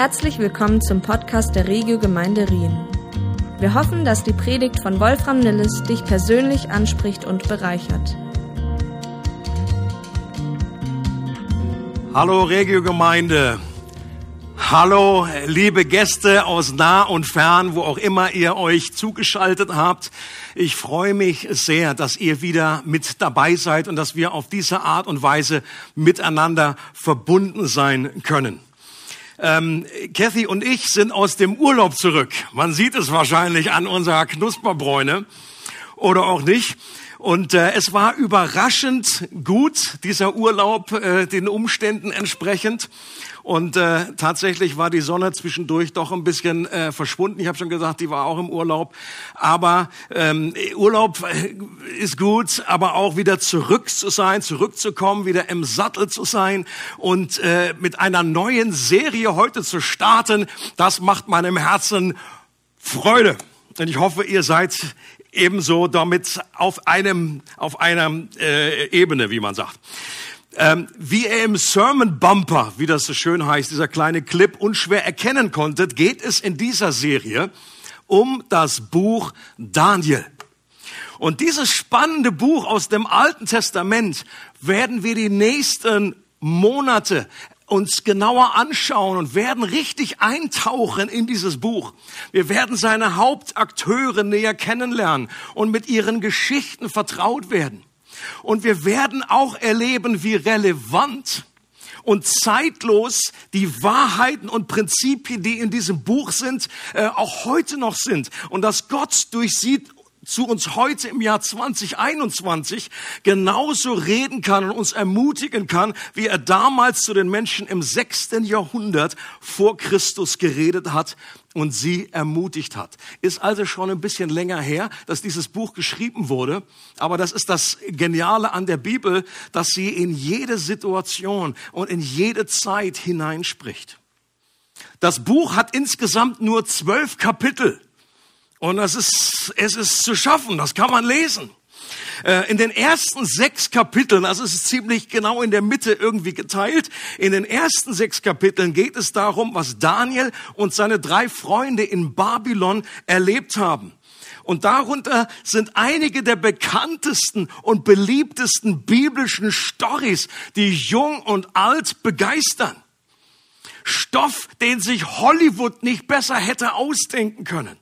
Herzlich willkommen zum Podcast der Regio Gemeinde Rien. Wir hoffen, dass die Predigt von Wolfram Nilles dich persönlich anspricht und bereichert. Hallo Regio Gemeinde. Hallo liebe Gäste aus nah und fern, wo auch immer ihr euch zugeschaltet habt. Ich freue mich sehr, dass ihr wieder mit dabei seid und dass wir auf diese Art und Weise miteinander verbunden sein können. Ähm, Kathy und ich sind aus dem Urlaub zurück. Man sieht es wahrscheinlich an unserer Knusperbräune oder auch nicht. Und äh, es war überraschend gut, dieser Urlaub, äh, den Umständen entsprechend. Und äh, tatsächlich war die Sonne zwischendurch doch ein bisschen äh, verschwunden. Ich habe schon gesagt, die war auch im Urlaub. Aber ähm, Urlaub äh, ist gut, aber auch wieder zurück zu sein, zurückzukommen, wieder im Sattel zu sein und äh, mit einer neuen Serie heute zu starten, das macht meinem Herzen Freude. Und ich hoffe, ihr seid ebenso damit auf einem auf einer äh, Ebene, wie man sagt. Ähm, wie er im Sermon Bumper, wie das so schön heißt, dieser kleine Clip unschwer erkennen konntet, geht es in dieser Serie um das Buch Daniel. Und dieses spannende Buch aus dem Alten Testament werden wir die nächsten Monate uns genauer anschauen und werden richtig eintauchen in dieses Buch. Wir werden seine Hauptakteure näher kennenlernen und mit ihren Geschichten vertraut werden. Und wir werden auch erleben, wie relevant und zeitlos die Wahrheiten und Prinzipien, die in diesem Buch sind, äh, auch heute noch sind. Und dass Gott durch sie zu uns heute im Jahr 2021 genauso reden kann und uns ermutigen kann, wie er damals zu den Menschen im sechsten Jahrhundert vor Christus geredet hat und sie ermutigt hat. Ist also schon ein bisschen länger her, dass dieses Buch geschrieben wurde. Aber das ist das Geniale an der Bibel, dass sie in jede Situation und in jede Zeit hineinspricht. Das Buch hat insgesamt nur zwölf Kapitel. Und es ist, es ist zu schaffen, das kann man lesen. Äh, in den ersten sechs Kapiteln, also es ist ziemlich genau in der Mitte irgendwie geteilt, in den ersten sechs Kapiteln geht es darum, was Daniel und seine drei Freunde in Babylon erlebt haben. Und darunter sind einige der bekanntesten und beliebtesten biblischen Stories, die jung und alt begeistern. Stoff, den sich Hollywood nicht besser hätte ausdenken können.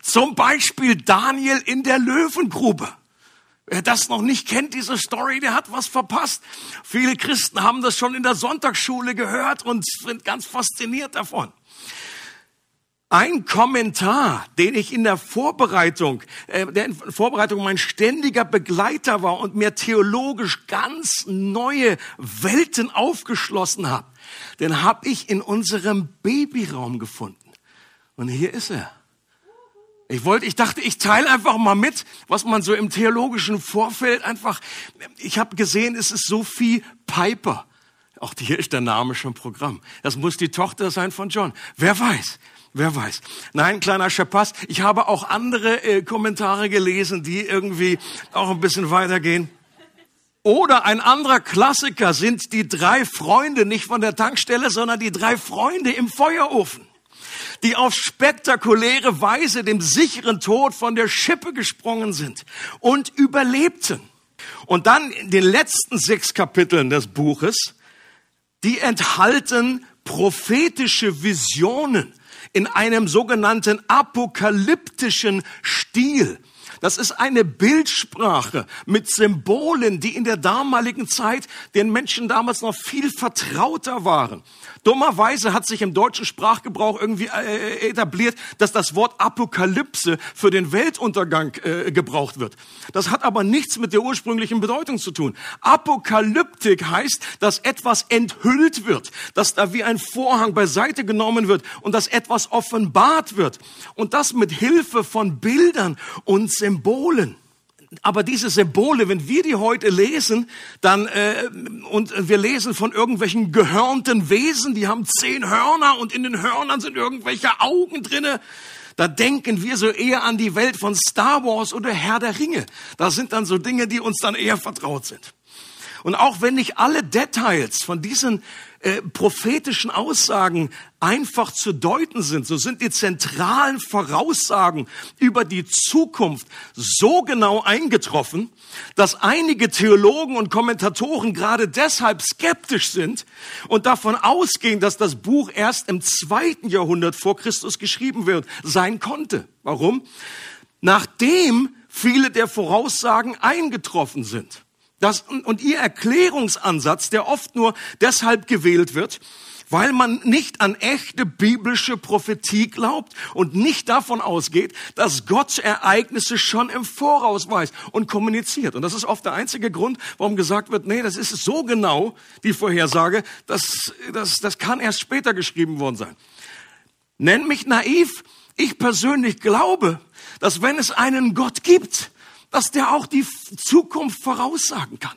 Zum Beispiel Daniel in der Löwengrube. Wer das noch nicht kennt, diese Story, der hat was verpasst. Viele Christen haben das schon in der Sonntagsschule gehört und sind ganz fasziniert davon. Ein Kommentar, den ich in der Vorbereitung, äh, der in Vorbereitung mein ständiger Begleiter war und mir theologisch ganz neue Welten aufgeschlossen hat, den habe ich in unserem Babyraum gefunden. Und hier ist er. Ich wollte, ich dachte, ich teile einfach mal mit, was man so im theologischen Vorfeld einfach, ich habe gesehen, es ist Sophie Piper. Auch hier ist der Name schon Programm. Das muss die Tochter sein von John. Wer weiß? Wer weiß? Nein, kleiner Schapass. Ich habe auch andere äh, Kommentare gelesen, die irgendwie auch ein bisschen weitergehen. Oder ein anderer Klassiker sind die drei Freunde, nicht von der Tankstelle, sondern die drei Freunde im Feuerofen die auf spektakuläre Weise dem sicheren Tod von der Schippe gesprungen sind und überlebten. Und dann in den letzten sechs Kapiteln des Buches, die enthalten prophetische Visionen in einem sogenannten apokalyptischen Stil. Das ist eine Bildsprache mit Symbolen, die in der damaligen Zeit den Menschen damals noch viel vertrauter waren. Dummerweise hat sich im deutschen Sprachgebrauch irgendwie äh, etabliert, dass das Wort Apokalypse für den Weltuntergang äh, gebraucht wird. Das hat aber nichts mit der ursprünglichen Bedeutung zu tun. Apokalyptik heißt, dass etwas enthüllt wird, dass da wie ein Vorhang beiseite genommen wird und dass etwas offenbart wird. Und das mit Hilfe von Bildern und Symbolen aber diese Symbole, wenn wir die heute lesen, dann äh, und wir lesen von irgendwelchen gehörnten Wesen, die haben zehn Hörner und in den Hörnern sind irgendwelche Augen drinne. Da denken wir so eher an die Welt von Star Wars oder Herr der Ringe. Da sind dann so Dinge, die uns dann eher vertraut sind. Und auch wenn nicht alle Details von diesen äh, prophetischen Aussagen einfach zu deuten sind. So sind die zentralen Voraussagen über die Zukunft so genau eingetroffen, dass einige Theologen und Kommentatoren gerade deshalb skeptisch sind und davon ausgehen, dass das Buch erst im zweiten Jahrhundert vor Christus geschrieben wird, sein konnte. Warum? Nachdem viele der Voraussagen eingetroffen sind. Das, und ihr Erklärungsansatz, der oft nur deshalb gewählt wird, weil man nicht an echte biblische Prophetie glaubt und nicht davon ausgeht, dass Gott Ereignisse schon im Voraus weiß und kommuniziert. Und das ist oft der einzige Grund, warum gesagt wird, nee, das ist so genau, die Vorhersage, das, das, das kann erst später geschrieben worden sein. Nenn mich naiv, ich persönlich glaube, dass wenn es einen Gott gibt, dass der auch die Zukunft voraussagen kann.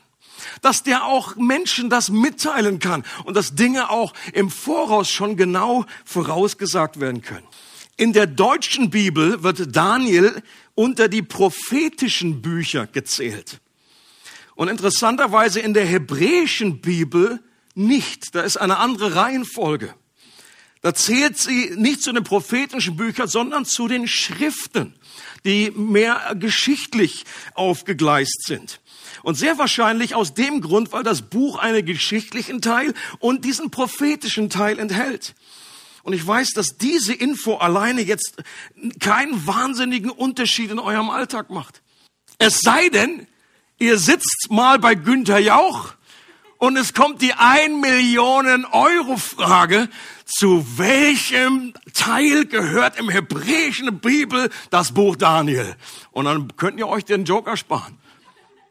Dass der auch Menschen das mitteilen kann und dass Dinge auch im Voraus schon genau vorausgesagt werden können. In der deutschen Bibel wird Daniel unter die prophetischen Bücher gezählt. Und interessanterweise in der hebräischen Bibel nicht. Da ist eine andere Reihenfolge. Da zählt sie nicht zu den prophetischen Büchern, sondern zu den Schriften die mehr geschichtlich aufgegleist sind. Und sehr wahrscheinlich aus dem Grund, weil das Buch einen geschichtlichen Teil und diesen prophetischen Teil enthält. Und ich weiß, dass diese Info alleine jetzt keinen wahnsinnigen Unterschied in eurem Alltag macht. Es sei denn, ihr sitzt mal bei Günther Jauch und es kommt die ein Millionen Euro Frage, zu welchem Teil gehört im hebräischen Bibel das Buch Daniel? Und dann könnt ihr euch den Joker sparen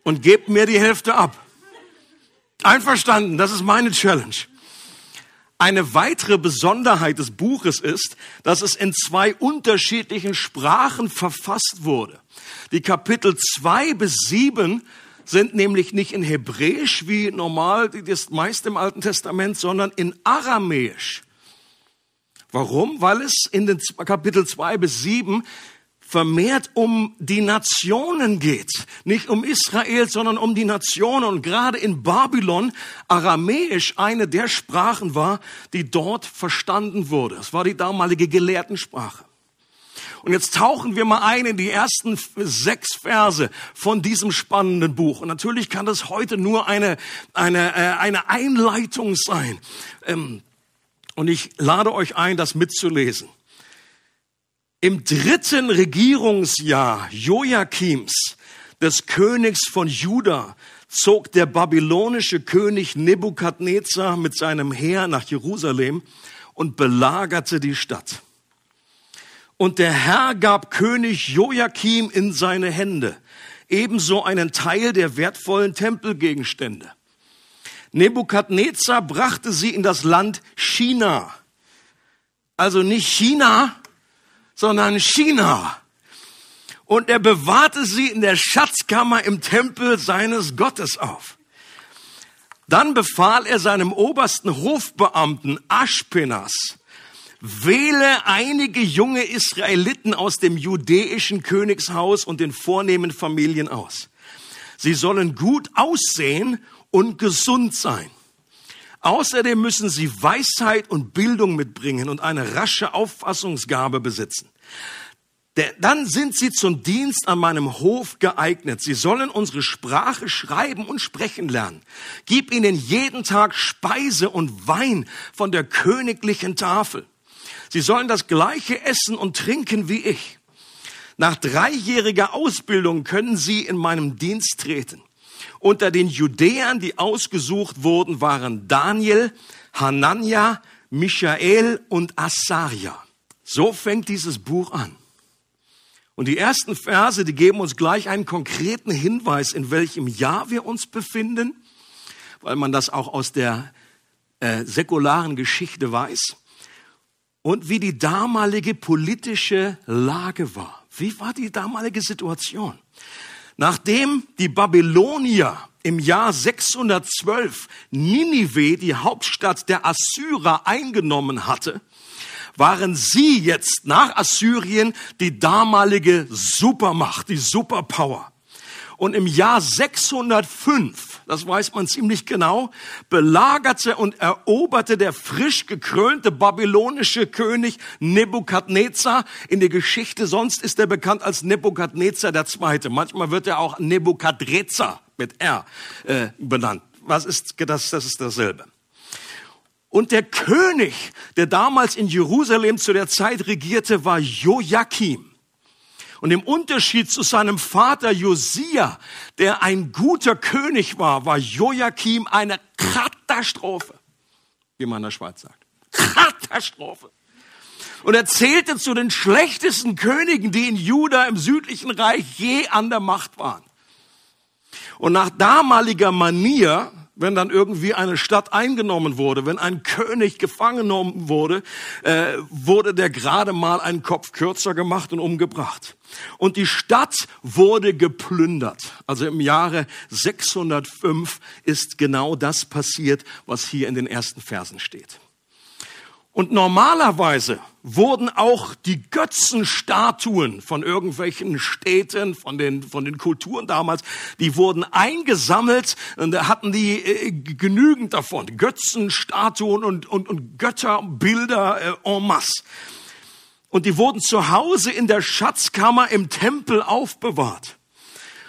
und gebt mir die Hälfte ab. Einverstanden, das ist meine Challenge. Eine weitere Besonderheit des Buches ist, dass es in zwei unterschiedlichen Sprachen verfasst wurde. Die Kapitel zwei bis sieben sind nämlich nicht in Hebräisch wie normal das meiste im Alten Testament, sondern in Aramäisch. Warum? Weil es in den Kapitel 2 bis 7 vermehrt um die Nationen geht. Nicht um Israel, sondern um die Nationen. Und gerade in Babylon Aramäisch eine der Sprachen war, die dort verstanden wurde. Es war die damalige Gelehrtensprache. Und jetzt tauchen wir mal ein in die ersten sechs Verse von diesem spannenden Buch. Und natürlich kann das heute nur eine, eine, äh, eine Einleitung sein. Ähm, und ich lade euch ein, das mitzulesen. Im dritten Regierungsjahr Joachims, des Königs von Juda, zog der babylonische König Nebukadnezar mit seinem Heer nach Jerusalem und belagerte die Stadt. Und der Herr gab König Joachim in seine Hände, ebenso einen Teil der wertvollen Tempelgegenstände. Nebukadnezar brachte sie in das Land China. Also nicht China, sondern China. Und er bewahrte sie in der Schatzkammer im Tempel seines Gottes auf. Dann befahl er seinem obersten Hofbeamten Aschpenas, wähle einige junge Israeliten aus dem judäischen Königshaus und den vornehmen Familien aus. Sie sollen gut aussehen und gesund sein. Außerdem müssen sie Weisheit und Bildung mitbringen und eine rasche Auffassungsgabe besitzen. Dann sind sie zum Dienst an meinem Hof geeignet. Sie sollen unsere Sprache schreiben und sprechen lernen. Gib ihnen jeden Tag Speise und Wein von der königlichen Tafel. Sie sollen das gleiche essen und trinken wie ich. Nach dreijähriger Ausbildung können sie in meinem Dienst treten. Unter den Judäern, die ausgesucht wurden, waren Daniel, Hanania, Michael und Asaria. So fängt dieses Buch an. Und die ersten Verse, die geben uns gleich einen konkreten Hinweis, in welchem Jahr wir uns befinden, weil man das auch aus der äh, säkularen Geschichte weiß. Und wie die damalige politische Lage war. Wie war die damalige Situation? Nachdem die Babylonier im Jahr 612 Ninive, die Hauptstadt der Assyrer, eingenommen hatte, waren sie jetzt nach Assyrien die damalige Supermacht, die Superpower. Und im Jahr 605, das weiß man ziemlich genau, belagerte und eroberte der frisch gekrönte babylonische König Nebukadnezar. In der Geschichte sonst ist er bekannt als Nebukadnezar Zweite. Manchmal wird er auch Nebukadrezar mit R äh, benannt. Was ist das? Das ist dasselbe. Und der König, der damals in Jerusalem zu der Zeit regierte, war Joachim. Und im Unterschied zu seinem Vater Josia, der ein guter König war, war Joachim eine Katastrophe, wie man in der Schweiz sagt. Katastrophe. Und er zählte zu den schlechtesten Königen, die in Juda im südlichen Reich je an der Macht waren. Und nach damaliger Manier wenn dann irgendwie eine Stadt eingenommen wurde, wenn ein König gefangen genommen wurde, äh, wurde der gerade mal einen Kopf kürzer gemacht und umgebracht. Und die Stadt wurde geplündert. Also im Jahre 605 ist genau das passiert, was hier in den ersten Versen steht. Und normalerweise wurden auch die Götzenstatuen von irgendwelchen Städten, von den, von den Kulturen damals, die wurden eingesammelt und da hatten die äh, genügend davon. Götzenstatuen und, und, und Götterbilder äh, en masse. Und die wurden zu Hause in der Schatzkammer im Tempel aufbewahrt,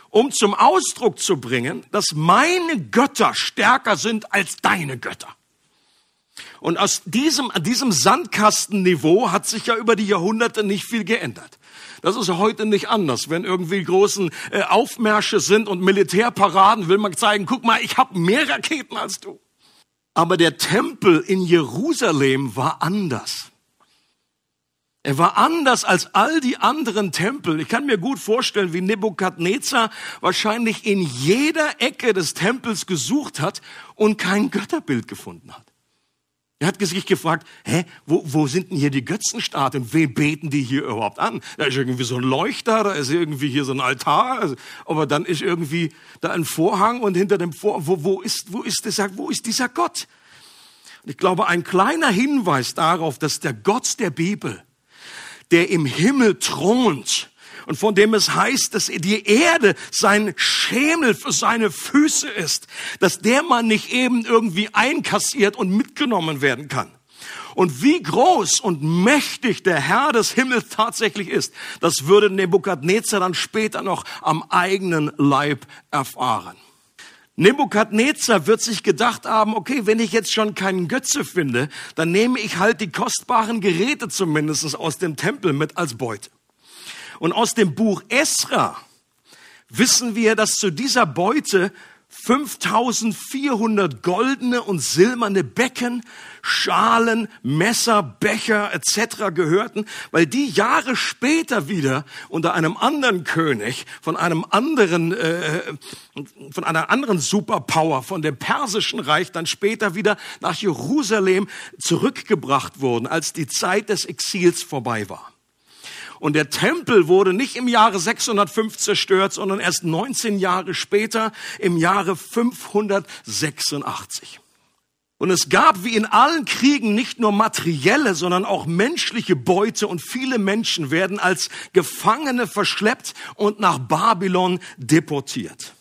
um zum Ausdruck zu bringen, dass meine Götter stärker sind als deine Götter. Und aus diesem, diesem Sandkastenniveau hat sich ja über die Jahrhunderte nicht viel geändert. Das ist heute nicht anders. Wenn irgendwie großen äh, Aufmärsche sind und Militärparaden, will man zeigen, guck mal, ich habe mehr Raketen als du. Aber der Tempel in Jerusalem war anders. Er war anders als all die anderen Tempel. Ich kann mir gut vorstellen, wie Nebukadnezar wahrscheinlich in jeder Ecke des Tempels gesucht hat und kein Götterbild gefunden hat. Er hat sich gefragt, hä, wo, wo sind denn hier die Götzenstatuen? Wen beten die hier überhaupt an? Da ist irgendwie so ein Leuchter, da ist irgendwie hier so ein Altar, also, aber dann ist irgendwie da ein Vorhang und hinter dem Vorhang, wo, wo ist, wo ist dieser, wo ist dieser Gott? Und ich glaube, ein kleiner Hinweis darauf, dass der Gott der Bibel, der im Himmel thront, und von dem es heißt, dass die Erde sein Schemel für seine Füße ist, dass der Mann nicht eben irgendwie einkassiert und mitgenommen werden kann. Und wie groß und mächtig der Herr des Himmels tatsächlich ist, das würde Nebukadnezar dann später noch am eigenen Leib erfahren. Nebukadnezar wird sich gedacht haben, okay, wenn ich jetzt schon keinen Götze finde, dann nehme ich halt die kostbaren Geräte zumindest aus dem Tempel mit als Beute. Und aus dem Buch Esra wissen wir, dass zu dieser Beute 5400 goldene und silberne Becken, Schalen, Messer, Becher etc. gehörten, weil die Jahre später wieder unter einem anderen König von einem anderen äh, von einer anderen Superpower von dem persischen Reich dann später wieder nach Jerusalem zurückgebracht wurden, als die Zeit des Exils vorbei war. Und der Tempel wurde nicht im Jahre 605 zerstört, sondern erst 19 Jahre später, im Jahre 586. Und es gab wie in allen Kriegen nicht nur materielle, sondern auch menschliche Beute und viele Menschen werden als Gefangene verschleppt und nach Babylon deportiert.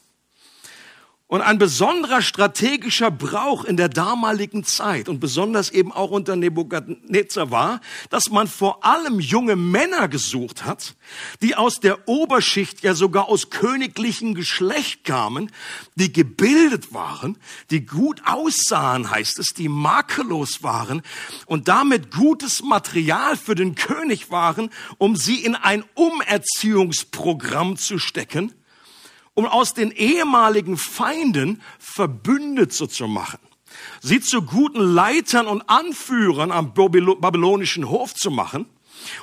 Und ein besonderer strategischer Brauch in der damaligen Zeit und besonders eben auch unter Nebukadnezar war, dass man vor allem junge Männer gesucht hat, die aus der Oberschicht, ja sogar aus königlichen Geschlecht kamen, die gebildet waren, die gut aussahen, heißt es, die makellos waren und damit gutes Material für den König waren, um sie in ein Umerziehungsprogramm zu stecken um aus den ehemaligen Feinden Verbündete zu machen, sie zu guten Leitern und Anführern am babylonischen Hof zu machen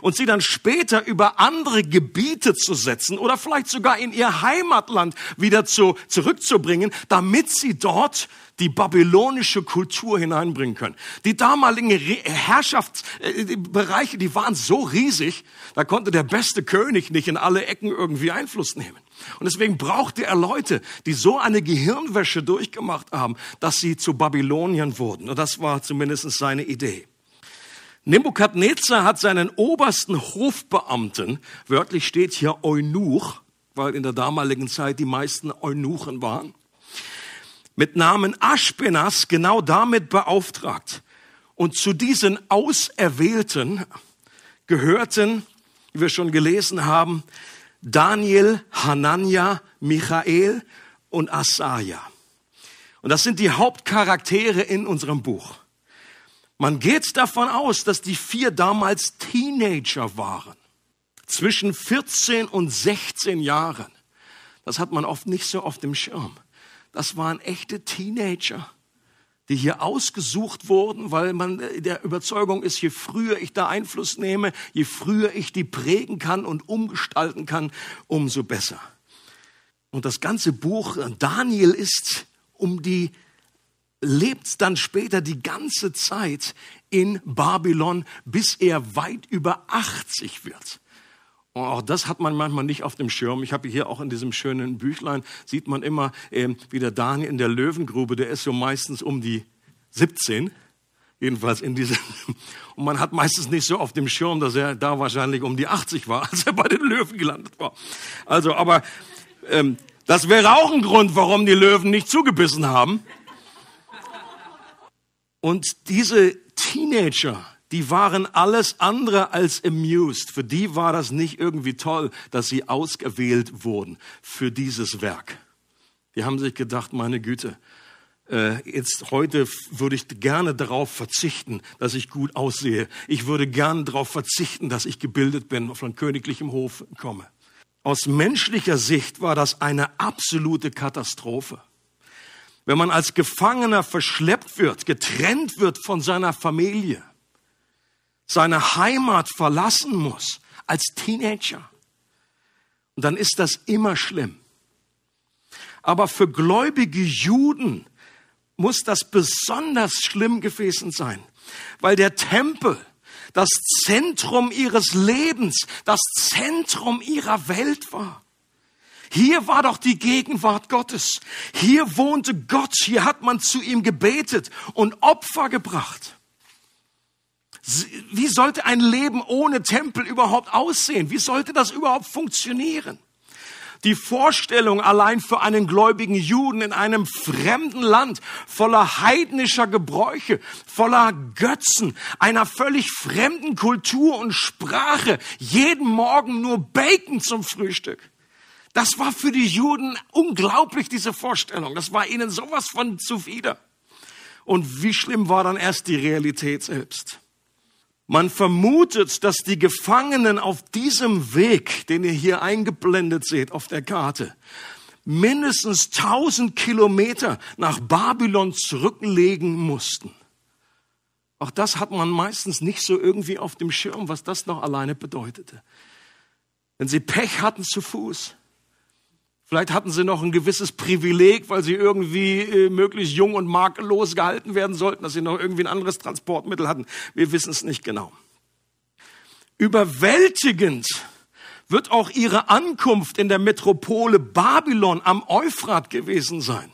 und sie dann später über andere Gebiete zu setzen oder vielleicht sogar in ihr Heimatland wieder zu, zurückzubringen, damit sie dort die babylonische Kultur hineinbringen können. Die damaligen Herrschaftsbereiche, die waren so riesig, da konnte der beste König nicht in alle Ecken irgendwie Einfluss nehmen. Und deswegen brauchte er Leute, die so eine Gehirnwäsche durchgemacht haben, dass sie zu Babyloniern wurden. Und das war zumindest seine Idee. Nebukadnezar hat seinen obersten Hofbeamten, wörtlich steht hier Eunuch, weil in der damaligen Zeit die meisten Eunuchen waren, mit Namen Aschpenas genau damit beauftragt. Und zu diesen Auserwählten gehörten, wie wir schon gelesen haben, Daniel, Hanania, Michael und Asaja. Und das sind die Hauptcharaktere in unserem Buch. Man geht davon aus, dass die vier damals Teenager waren. Zwischen 14 und 16 Jahren. Das hat man oft nicht so auf dem Schirm. Das waren echte Teenager, die hier ausgesucht wurden, weil man der Überzeugung ist, je früher ich da Einfluss nehme, je früher ich die prägen kann und umgestalten kann, umso besser. Und das ganze Buch Daniel ist um die lebt dann später die ganze Zeit in Babylon, bis er weit über 80 wird. Und auch das hat man manchmal nicht auf dem Schirm. Ich habe hier auch in diesem schönen Büchlein, sieht man immer, äh, wie der Daniel in der Löwengrube, der ist so meistens um die 17, jedenfalls in diesem. Und man hat meistens nicht so auf dem Schirm, dass er da wahrscheinlich um die 80 war, als er bei den Löwen gelandet war. Also, aber ähm, das wäre auch ein Grund, warum die Löwen nicht zugebissen haben. Und diese Teenager, die waren alles andere als amused. Für die war das nicht irgendwie toll, dass sie ausgewählt wurden für dieses Werk. Die haben sich gedacht, meine Güte, äh, jetzt heute würde ich gerne darauf verzichten, dass ich gut aussehe. Ich würde gerne darauf verzichten, dass ich gebildet bin, von königlichem Hof komme. Aus menschlicher Sicht war das eine absolute Katastrophe wenn man als Gefangener verschleppt wird, getrennt wird von seiner Familie, seine Heimat verlassen muss als Teenager. Und dann ist das immer schlimm. Aber für gläubige Juden muss das besonders schlimm gewesen sein, weil der Tempel das Zentrum ihres Lebens, das Zentrum ihrer Welt war. Hier war doch die Gegenwart Gottes. Hier wohnte Gott. Hier hat man zu ihm gebetet und Opfer gebracht. Wie sollte ein Leben ohne Tempel überhaupt aussehen? Wie sollte das überhaupt funktionieren? Die Vorstellung allein für einen gläubigen Juden in einem fremden Land voller heidnischer Gebräuche, voller Götzen, einer völlig fremden Kultur und Sprache, jeden Morgen nur Bacon zum Frühstück. Das war für die Juden unglaublich, diese Vorstellung. Das war ihnen sowas von zuwider. Und wie schlimm war dann erst die Realität selbst? Man vermutet, dass die Gefangenen auf diesem Weg, den ihr hier eingeblendet seht auf der Karte, mindestens 1000 Kilometer nach Babylon zurücklegen mussten. Auch das hat man meistens nicht so irgendwie auf dem Schirm, was das noch alleine bedeutete. Wenn sie Pech hatten zu Fuß, Vielleicht hatten sie noch ein gewisses Privileg, weil sie irgendwie äh, möglichst jung und makellos gehalten werden sollten, dass sie noch irgendwie ein anderes Transportmittel hatten. Wir wissen es nicht genau. Überwältigend wird auch ihre Ankunft in der Metropole Babylon am Euphrat gewesen sein.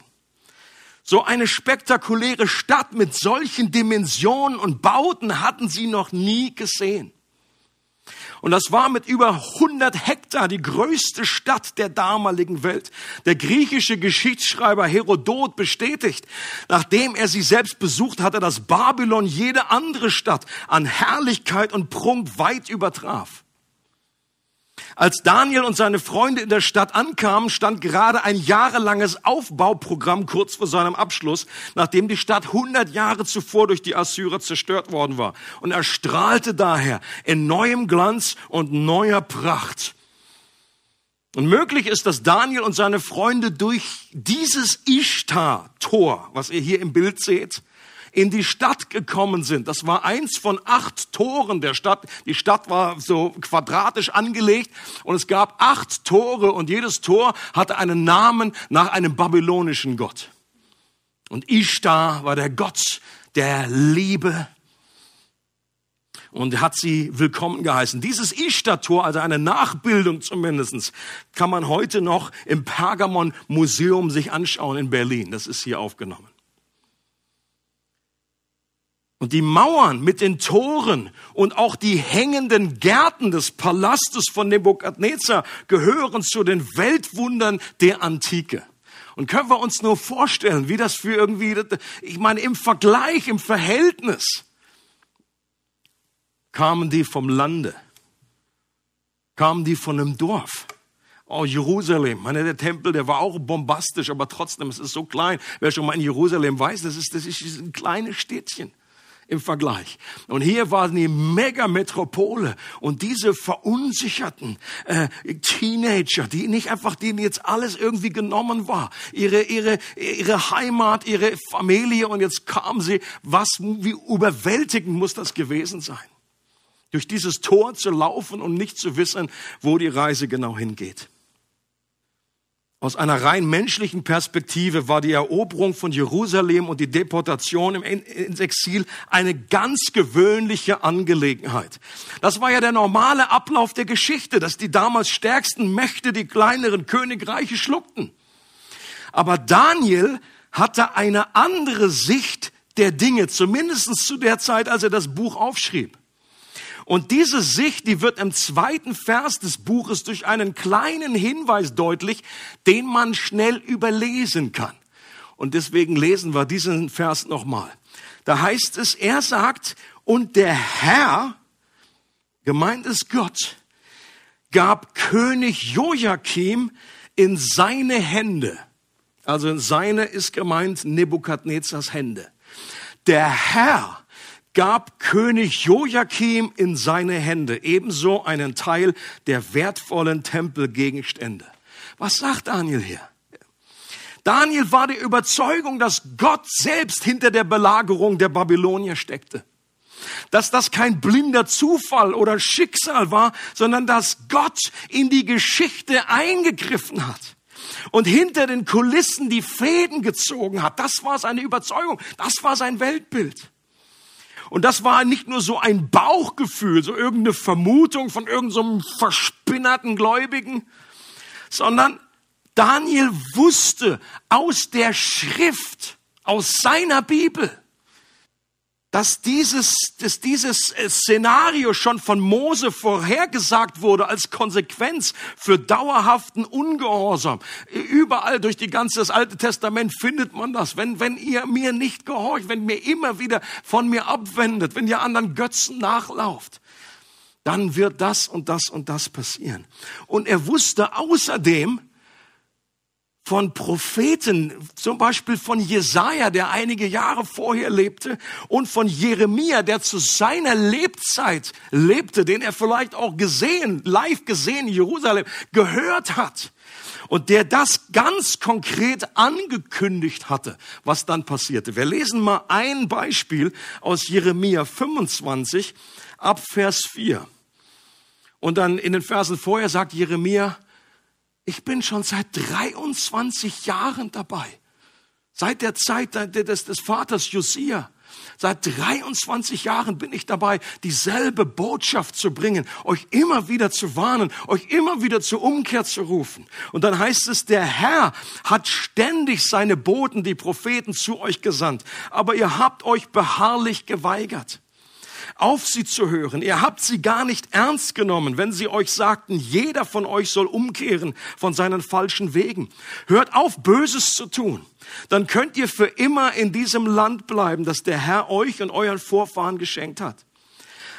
So eine spektakuläre Stadt mit solchen Dimensionen und Bauten hatten sie noch nie gesehen. Und das war mit über 100 Hektar die größte Stadt der damaligen Welt. Der griechische Geschichtsschreiber Herodot bestätigt, nachdem er sie selbst besucht hatte, dass Babylon jede andere Stadt an Herrlichkeit und Prunk weit übertraf. Als Daniel und seine Freunde in der Stadt ankamen, stand gerade ein jahrelanges Aufbauprogramm kurz vor seinem Abschluss, nachdem die Stadt 100 Jahre zuvor durch die Assyrer zerstört worden war. Und er strahlte daher in neuem Glanz und neuer Pracht. Und möglich ist, dass Daniel und seine Freunde durch dieses Ishtar-Tor, was ihr hier im Bild seht, in die Stadt gekommen sind. Das war eins von acht Toren der Stadt. Die Stadt war so quadratisch angelegt und es gab acht Tore und jedes Tor hatte einen Namen nach einem babylonischen Gott. Und Ishtar war der Gott der Liebe und hat sie willkommen geheißen. Dieses Ishtar-Tor, also eine Nachbildung zumindestens, kann man heute noch im Pergamon Museum sich anschauen in Berlin. Das ist hier aufgenommen. Und die Mauern mit den Toren und auch die hängenden Gärten des Palastes von Nebukadnezar gehören zu den Weltwundern der Antike. Und können wir uns nur vorstellen, wie das für irgendwie, ich meine, im Vergleich, im Verhältnis, kamen die vom Lande, kamen die von einem Dorf. Oh, Jerusalem, meine, der Tempel, der war auch bombastisch, aber trotzdem, es ist so klein. Wer schon mal in Jerusalem weiß, das ist, das ist ein kleines Städtchen im Vergleich. Und hier war eine Megametropole und diese verunsicherten äh, Teenager, die nicht einfach denen jetzt alles irgendwie genommen war, ihre ihre ihre Heimat, ihre Familie und jetzt kamen sie, was wie überwältigend muss das gewesen sein? Durch dieses Tor zu laufen und nicht zu wissen, wo die Reise genau hingeht. Aus einer rein menschlichen Perspektive war die Eroberung von Jerusalem und die Deportation ins Exil eine ganz gewöhnliche Angelegenheit. Das war ja der normale Ablauf der Geschichte, dass die damals stärksten Mächte die kleineren Königreiche schluckten. Aber Daniel hatte eine andere Sicht der Dinge, zumindest zu der Zeit, als er das Buch aufschrieb. Und diese Sicht, die wird im zweiten Vers des Buches durch einen kleinen Hinweis deutlich, den man schnell überlesen kann. Und deswegen lesen wir diesen Vers nochmal. Da heißt es, er sagt, und der Herr, gemeint ist Gott, gab König Joachim in seine Hände. Also in seine ist gemeint Nebukadnezars Hände. Der Herr gab König Joachim in seine Hände ebenso einen Teil der wertvollen Tempelgegenstände. Was sagt Daniel hier? Daniel war der Überzeugung, dass Gott selbst hinter der Belagerung der Babylonier steckte. Dass das kein blinder Zufall oder Schicksal war, sondern dass Gott in die Geschichte eingegriffen hat und hinter den Kulissen die Fäden gezogen hat. Das war seine Überzeugung, das war sein Weltbild. Und das war nicht nur so ein Bauchgefühl, so irgendeine Vermutung von irgendeinem so verspinnerten Gläubigen, sondern Daniel wusste aus der Schrift, aus seiner Bibel, dass dieses, dass dieses äh, Szenario schon von Mose vorhergesagt wurde als Konsequenz für dauerhaften Ungehorsam. Überall durch die ganze das Alte Testament findet man das. Wenn, wenn ihr mir nicht gehorcht, wenn mir immer wieder von mir abwendet, wenn ihr anderen Götzen nachlauft, dann wird das und das und das passieren. Und er wusste außerdem, von Propheten, zum Beispiel von Jesaja, der einige Jahre vorher lebte, und von Jeremia, der zu seiner Lebzeit lebte, den er vielleicht auch gesehen, live gesehen in Jerusalem, gehört hat. Und der das ganz konkret angekündigt hatte, was dann passierte. Wir lesen mal ein Beispiel aus Jeremia 25 ab Vers 4. Und dann in den Versen vorher sagt Jeremia, ich bin schon seit 23 Jahren dabei. Seit der Zeit des, des Vaters Josia. Seit 23 Jahren bin ich dabei, dieselbe Botschaft zu bringen, euch immer wieder zu warnen, euch immer wieder zur Umkehr zu rufen. Und dann heißt es, der Herr hat ständig seine Boten, die Propheten, zu euch gesandt. Aber ihr habt euch beharrlich geweigert auf sie zu hören. Ihr habt sie gar nicht ernst genommen, wenn sie euch sagten, jeder von euch soll umkehren von seinen falschen Wegen. Hört auf, Böses zu tun. Dann könnt ihr für immer in diesem Land bleiben, das der Herr euch und euren Vorfahren geschenkt hat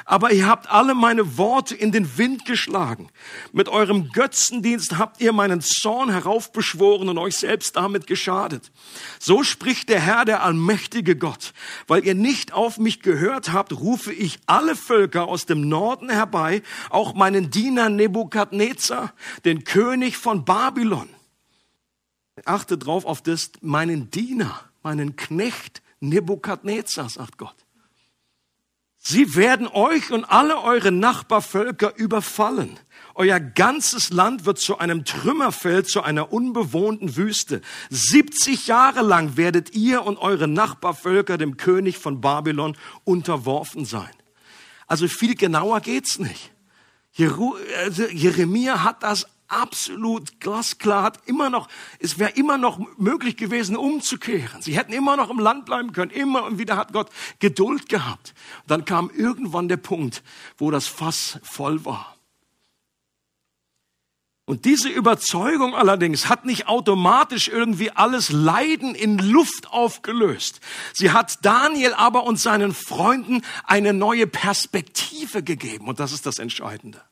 aber ihr habt alle meine Worte in den Wind geschlagen. Mit eurem Götzendienst habt ihr meinen Zorn heraufbeschworen und euch selbst damit geschadet. So spricht der Herr, der allmächtige Gott. Weil ihr nicht auf mich gehört habt, rufe ich alle Völker aus dem Norden herbei, auch meinen Diener Nebukadnezar, den König von Babylon. Achte drauf auf das, meinen Diener, meinen Knecht Nebukadnezar, sagt Gott. Sie werden euch und alle eure Nachbarvölker überfallen. Euer ganzes Land wird zu einem Trümmerfeld, zu einer unbewohnten Wüste. 70 Jahre lang werdet ihr und eure Nachbarvölker dem König von Babylon unterworfen sein. Also viel genauer geht's nicht. Also Jeremia hat das absolut glasklar, hat immer noch, es wäre immer noch möglich gewesen, umzukehren. Sie hätten immer noch im Land bleiben können. Immer und wieder hat Gott Geduld gehabt. Dann kam irgendwann der Punkt, wo das Fass voll war. Und diese Überzeugung allerdings hat nicht automatisch irgendwie alles Leiden in Luft aufgelöst. Sie hat Daniel aber und seinen Freunden eine neue Perspektive gegeben. Und das ist das Entscheidende.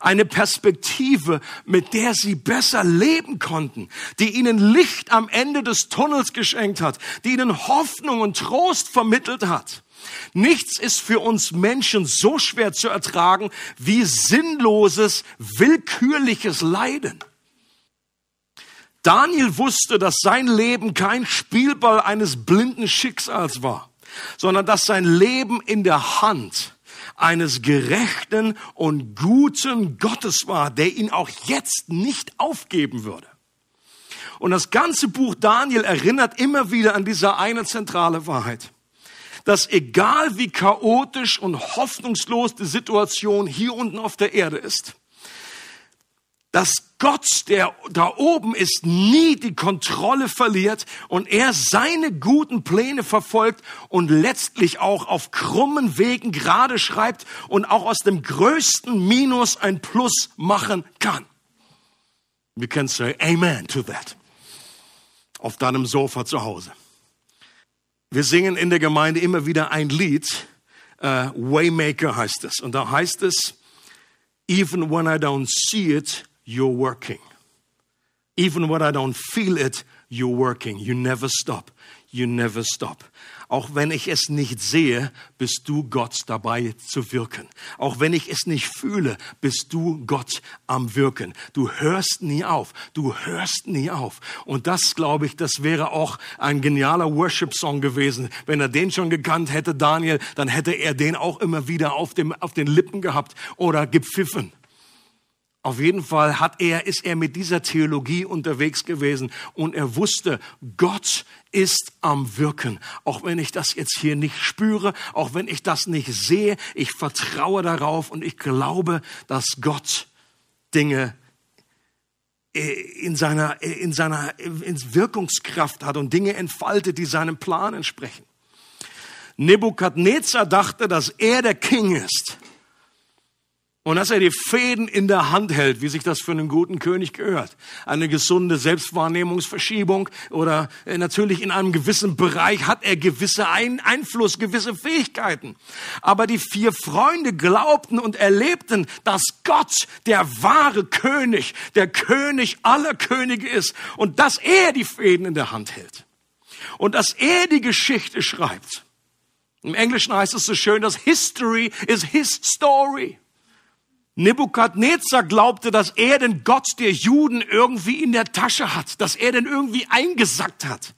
Eine Perspektive, mit der sie besser leben konnten, die ihnen Licht am Ende des Tunnels geschenkt hat, die ihnen Hoffnung und Trost vermittelt hat. Nichts ist für uns Menschen so schwer zu ertragen wie sinnloses, willkürliches Leiden. Daniel wusste, dass sein Leben kein Spielball eines blinden Schicksals war, sondern dass sein Leben in der Hand eines gerechten und guten Gottes war, der ihn auch jetzt nicht aufgeben würde. Und das ganze Buch Daniel erinnert immer wieder an diese eine zentrale Wahrheit dass egal wie chaotisch und hoffnungslos die Situation hier unten auf der Erde ist, dass Gott, der da oben ist, nie die Kontrolle verliert und er seine guten Pläne verfolgt und letztlich auch auf krummen Wegen gerade schreibt und auch aus dem größten Minus ein Plus machen kann. We can say Amen to that. Auf deinem Sofa zu Hause. Wir singen in der Gemeinde immer wieder ein Lied, uh, Waymaker heißt es. Und da heißt es, even when I don't see it, you're working. Even when I don't feel it, you're working. You never stop. You never stop. Auch wenn ich es nicht sehe, bist du Gott dabei zu wirken. Auch wenn ich es nicht fühle, bist du Gott am Wirken. Du hörst nie auf. Du hörst nie auf. Und das, glaube ich, das wäre auch ein genialer Worship-Song gewesen. Wenn er den schon gekannt hätte, Daniel, dann hätte er den auch immer wieder auf, dem, auf den Lippen gehabt oder gepfiffen. Auf jeden Fall hat er, ist er mit dieser Theologie unterwegs gewesen und er wusste, Gott ist am Wirken. Auch wenn ich das jetzt hier nicht spüre, auch wenn ich das nicht sehe, ich vertraue darauf und ich glaube, dass Gott Dinge äh, in seiner, äh, in seiner in Wirkungskraft hat und Dinge entfaltet, die seinem Plan entsprechen. Nebukadnezar dachte, dass er der King ist und dass er die Fäden in der Hand hält, wie sich das für einen guten König gehört. Eine gesunde Selbstwahrnehmungsverschiebung oder äh, natürlich in einem gewissen Bereich hat er gewisse Ein Einfluss, gewisse Fähigkeiten. Aber die vier Freunde glaubten und erlebten, dass Gott der wahre König, der König aller Könige ist und dass er die Fäden in der Hand hält. Und dass er die Geschichte schreibt. Im Englischen heißt es so schön, dass History is his story. Nebukadnezar glaubte, dass er den Gott der Juden irgendwie in der Tasche hat, dass er den irgendwie eingesackt hat.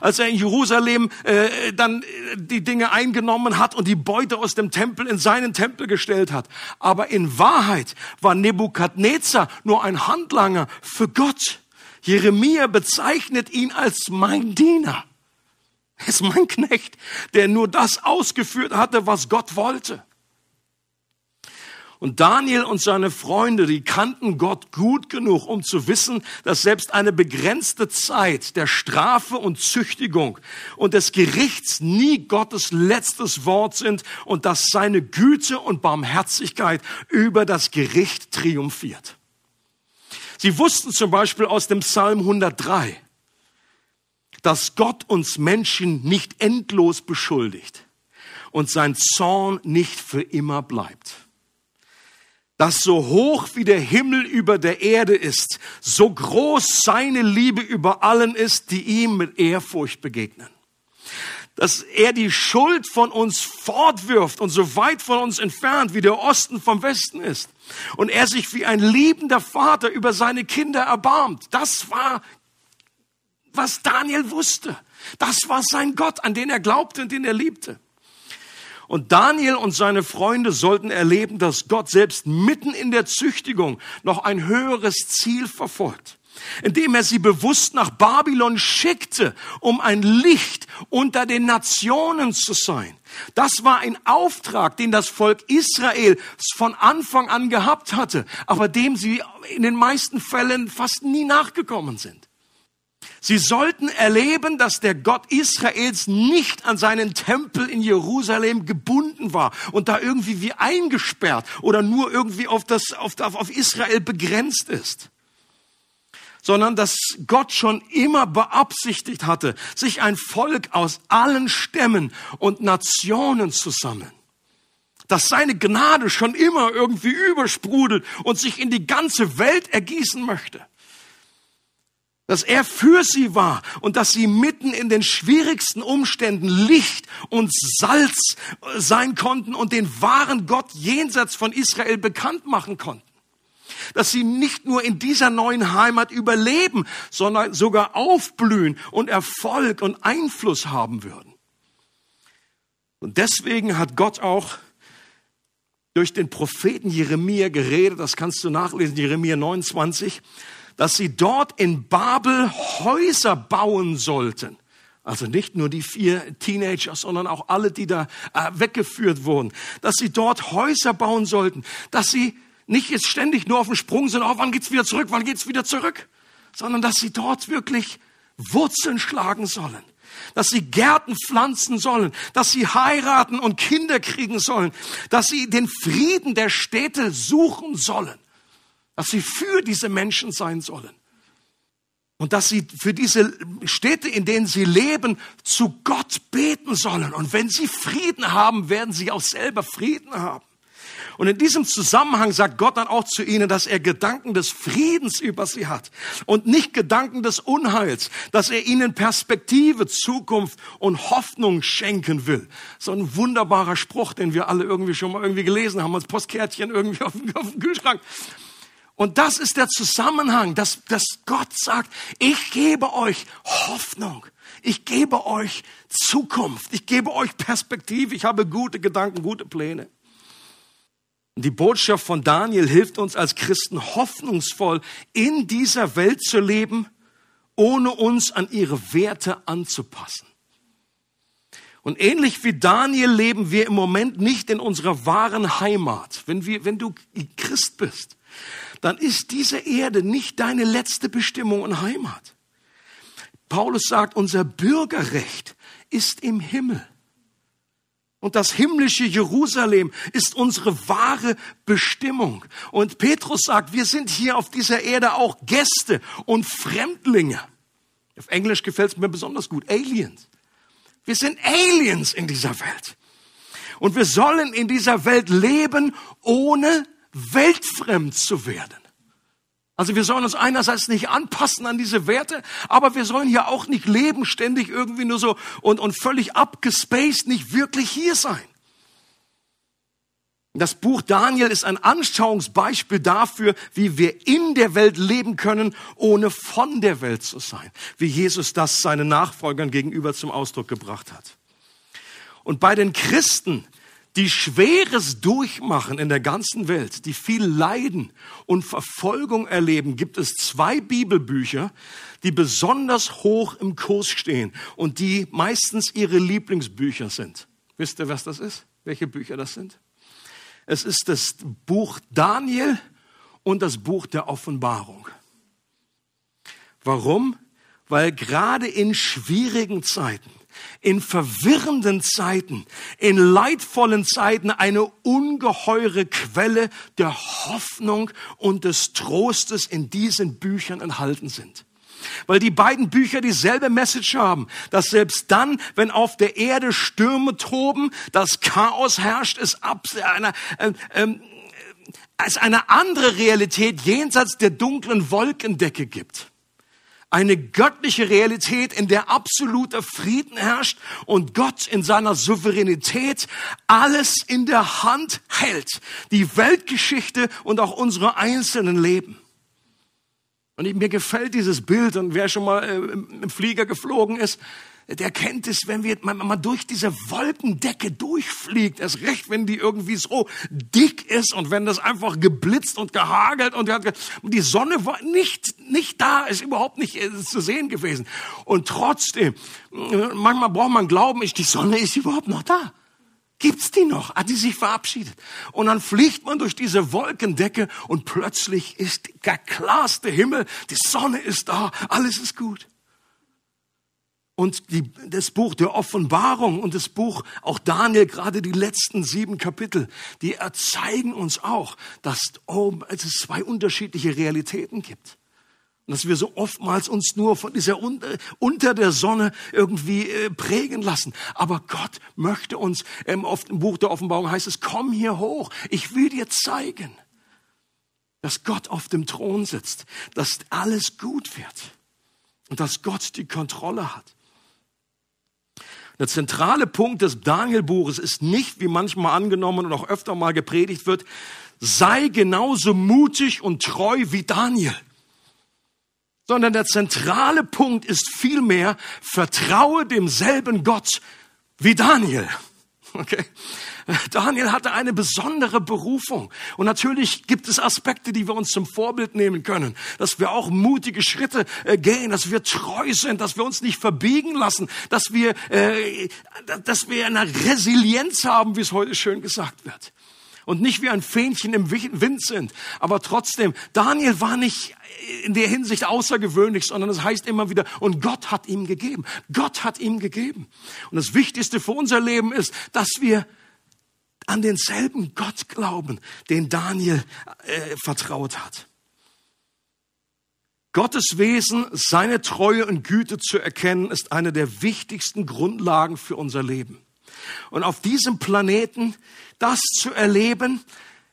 Als er in Jerusalem äh, dann äh, die Dinge eingenommen hat und die Beute aus dem Tempel in seinen Tempel gestellt hat. Aber in Wahrheit war Nebukadnezar nur ein Handlanger für Gott. Jeremia bezeichnet ihn als mein Diener. Er ist mein Knecht, der nur das ausgeführt hatte, was Gott wollte. Und Daniel und seine Freunde, die kannten Gott gut genug, um zu wissen, dass selbst eine begrenzte Zeit der Strafe und Züchtigung und des Gerichts nie Gottes letztes Wort sind und dass seine Güte und Barmherzigkeit über das Gericht triumphiert. Sie wussten zum Beispiel aus dem Psalm 103, dass Gott uns Menschen nicht endlos beschuldigt und sein Zorn nicht für immer bleibt dass so hoch wie der Himmel über der Erde ist, so groß seine Liebe über allen ist, die ihm mit Ehrfurcht begegnen. Dass er die Schuld von uns fortwirft und so weit von uns entfernt, wie der Osten vom Westen ist. Und er sich wie ein liebender Vater über seine Kinder erbarmt. Das war, was Daniel wusste. Das war sein Gott, an den er glaubte und den er liebte. Und Daniel und seine Freunde sollten erleben, dass Gott selbst mitten in der Züchtigung noch ein höheres Ziel verfolgt. indem er sie bewusst nach Babylon schickte, um ein Licht unter den Nationen zu sein. Das war ein Auftrag, den das Volk Israel von Anfang an gehabt hatte, aber dem sie in den meisten Fällen fast nie nachgekommen sind. Sie sollten erleben, dass der Gott Israels nicht an seinen Tempel in Jerusalem gebunden war und da irgendwie wie eingesperrt oder nur irgendwie auf, das, auf, auf Israel begrenzt ist sondern dass Gott schon immer beabsichtigt hatte, sich ein Volk aus allen Stämmen und Nationen zu sammeln. Dass seine Gnade schon immer irgendwie übersprudelt und sich in die ganze Welt ergießen möchte dass er für sie war und dass sie mitten in den schwierigsten Umständen Licht und Salz äh, sein konnten und den wahren Gott jenseits von Israel bekannt machen konnten. Dass sie nicht nur in dieser neuen Heimat überleben, sondern sogar aufblühen und Erfolg und Einfluss haben würden. Und deswegen hat Gott auch durch den Propheten Jeremia geredet, das kannst du nachlesen, Jeremia 29, dass sie dort in Babel Häuser bauen sollten. Also nicht nur die vier Teenager, sondern auch alle, die da äh, weggeführt wurden. Dass sie dort Häuser bauen sollten. Dass sie nicht jetzt ständig nur auf dem Sprung sind, oh, wann geht's wieder zurück, wann geht's wieder zurück? Sondern dass sie dort wirklich Wurzeln schlagen sollen. Dass sie Gärten pflanzen sollen. Dass sie heiraten und Kinder kriegen sollen. Dass sie den Frieden der Städte suchen sollen dass sie für diese Menschen sein sollen. Und dass sie für diese Städte, in denen sie leben, zu Gott beten sollen. Und wenn sie Frieden haben, werden sie auch selber Frieden haben. Und in diesem Zusammenhang sagt Gott dann auch zu ihnen, dass er Gedanken des Friedens über sie hat und nicht Gedanken des Unheils, dass er ihnen Perspektive, Zukunft und Hoffnung schenken will. So ein wunderbarer Spruch, den wir alle irgendwie schon mal irgendwie gelesen haben, als Postkärtchen irgendwie auf dem, auf dem Kühlschrank. Und das ist der Zusammenhang, dass, dass Gott sagt, ich gebe euch Hoffnung. Ich gebe euch Zukunft. Ich gebe euch Perspektive. Ich habe gute Gedanken, gute Pläne. Die Botschaft von Daniel hilft uns als Christen hoffnungsvoll in dieser Welt zu leben, ohne uns an ihre Werte anzupassen. Und ähnlich wie Daniel leben wir im Moment nicht in unserer wahren Heimat. Wenn, wir, wenn du Christ bist, dann ist diese Erde nicht deine letzte Bestimmung und Heimat. Paulus sagt, unser Bürgerrecht ist im Himmel. Und das himmlische Jerusalem ist unsere wahre Bestimmung. Und Petrus sagt, wir sind hier auf dieser Erde auch Gäste und Fremdlinge. Auf Englisch gefällt es mir besonders gut. Aliens. Wir sind Aliens in dieser Welt. Und wir sollen in dieser Welt leben, ohne weltfremd zu werden. Also wir sollen uns einerseits nicht anpassen an diese Werte, aber wir sollen hier auch nicht leben, ständig irgendwie nur so und, und völlig abgespaced, nicht wirklich hier sein. Das Buch Daniel ist ein Anschauungsbeispiel dafür, wie wir in der Welt leben können, ohne von der Welt zu sein. Wie Jesus das seinen Nachfolgern gegenüber zum Ausdruck gebracht hat. Und bei den Christen die Schweres durchmachen in der ganzen Welt, die viel Leiden und Verfolgung erleben, gibt es zwei Bibelbücher, die besonders hoch im Kurs stehen und die meistens ihre Lieblingsbücher sind. Wisst ihr, was das ist? Welche Bücher das sind? Es ist das Buch Daniel und das Buch der Offenbarung. Warum? Weil gerade in schwierigen Zeiten in verwirrenden Zeiten, in leidvollen Zeiten eine ungeheure Quelle der Hoffnung und des Trostes in diesen Büchern enthalten sind. Weil die beiden Bücher dieselbe Message haben, dass selbst dann, wenn auf der Erde Stürme toben, das Chaos herrscht, es ab einer, äh, äh, es eine andere Realität jenseits der dunklen Wolkendecke gibt eine göttliche Realität, in der absoluter Frieden herrscht und Gott in seiner Souveränität alles in der Hand hält. Die Weltgeschichte und auch unsere einzelnen Leben. Und mir gefällt dieses Bild und wer schon mal äh, im Flieger geflogen ist, der kennt es, wenn wir man, man durch diese Wolkendecke durchfliegt. Erst recht, wenn die irgendwie so dick ist und wenn das einfach geblitzt und gehagelt und die Sonne war nicht, nicht da, ist überhaupt nicht äh, zu sehen gewesen. Und trotzdem, manchmal braucht man glauben, ist die Sonne ist überhaupt noch da. Gibt's die noch? Hat die sich verabschiedet? Und dann fliegt man durch diese Wolkendecke und plötzlich ist der klarste Himmel, die Sonne ist da, alles ist gut. Und die, das Buch der Offenbarung und das Buch auch Daniel, gerade die letzten sieben Kapitel, die erzeigen uns auch, dass oh, es zwei unterschiedliche Realitäten gibt. Und dass wir so oftmals uns nur von dieser unter, unter der Sonne irgendwie äh, prägen lassen. Aber Gott möchte uns, ähm, oft im Buch der Offenbarung heißt es, komm hier hoch, ich will dir zeigen, dass Gott auf dem Thron sitzt, dass alles gut wird und dass Gott die Kontrolle hat. Der zentrale Punkt des Daniel-Buches ist nicht, wie manchmal angenommen und auch öfter mal gepredigt wird, sei genauso mutig und treu wie Daniel. Sondern der zentrale Punkt ist vielmehr, vertraue demselben Gott wie Daniel. Okay? Daniel hatte eine besondere Berufung. Und natürlich gibt es Aspekte, die wir uns zum Vorbild nehmen können. Dass wir auch mutige Schritte äh, gehen, dass wir treu sind, dass wir uns nicht verbiegen lassen, dass wir, äh, dass wir eine Resilienz haben, wie es heute schön gesagt wird. Und nicht wie ein Fähnchen im Wind sind. Aber trotzdem, Daniel war nicht in der Hinsicht außergewöhnlich, sondern es heißt immer wieder, und Gott hat ihm gegeben. Gott hat ihm gegeben. Und das Wichtigste für unser Leben ist, dass wir an denselben Gott glauben, den Daniel äh, vertraut hat. Gottes Wesen, seine Treue und Güte zu erkennen, ist eine der wichtigsten Grundlagen für unser Leben. Und auf diesem Planeten das zu erleben,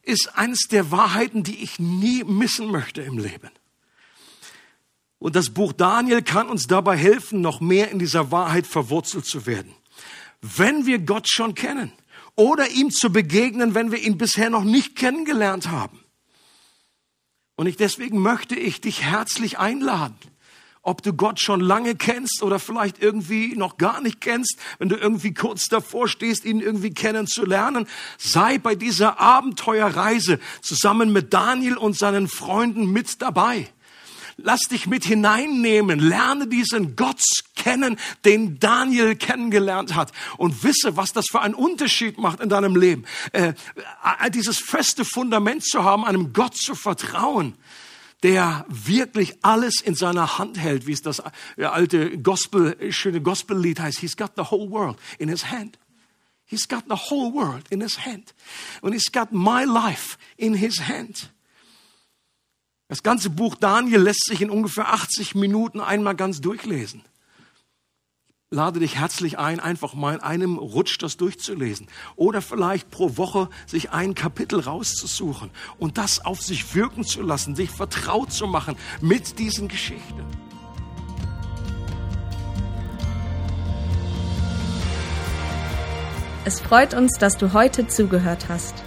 ist eines der Wahrheiten, die ich nie missen möchte im Leben. Und das Buch Daniel kann uns dabei helfen, noch mehr in dieser Wahrheit verwurzelt zu werden. Wenn wir Gott schon kennen, oder ihm zu begegnen, wenn wir ihn bisher noch nicht kennengelernt haben. Und ich, deswegen möchte ich dich herzlich einladen, ob du Gott schon lange kennst oder vielleicht irgendwie noch gar nicht kennst, wenn du irgendwie kurz davor stehst, ihn irgendwie kennenzulernen, sei bei dieser Abenteuerreise zusammen mit Daniel und seinen Freunden mit dabei. Lass dich mit hineinnehmen. Lerne diesen Gott kennen, den Daniel kennengelernt hat. Und wisse, was das für einen Unterschied macht in deinem Leben. Äh, äh, dieses feste Fundament zu haben, einem Gott zu vertrauen der wirklich alles in seiner Hand hält, wie es das äh, alte Gospel, schöne Gospellied heißt. He's got the whole world in his hand. He's got the whole world in his hand. Und he's got my life in his hand. Das ganze Buch Daniel lässt sich in ungefähr 80 Minuten einmal ganz durchlesen. Lade dich herzlich ein, einfach mal in einem Rutsch das durchzulesen. Oder vielleicht pro Woche sich ein Kapitel rauszusuchen und das auf sich wirken zu lassen, sich vertraut zu machen mit diesen Geschichten. Es freut uns, dass du heute zugehört hast.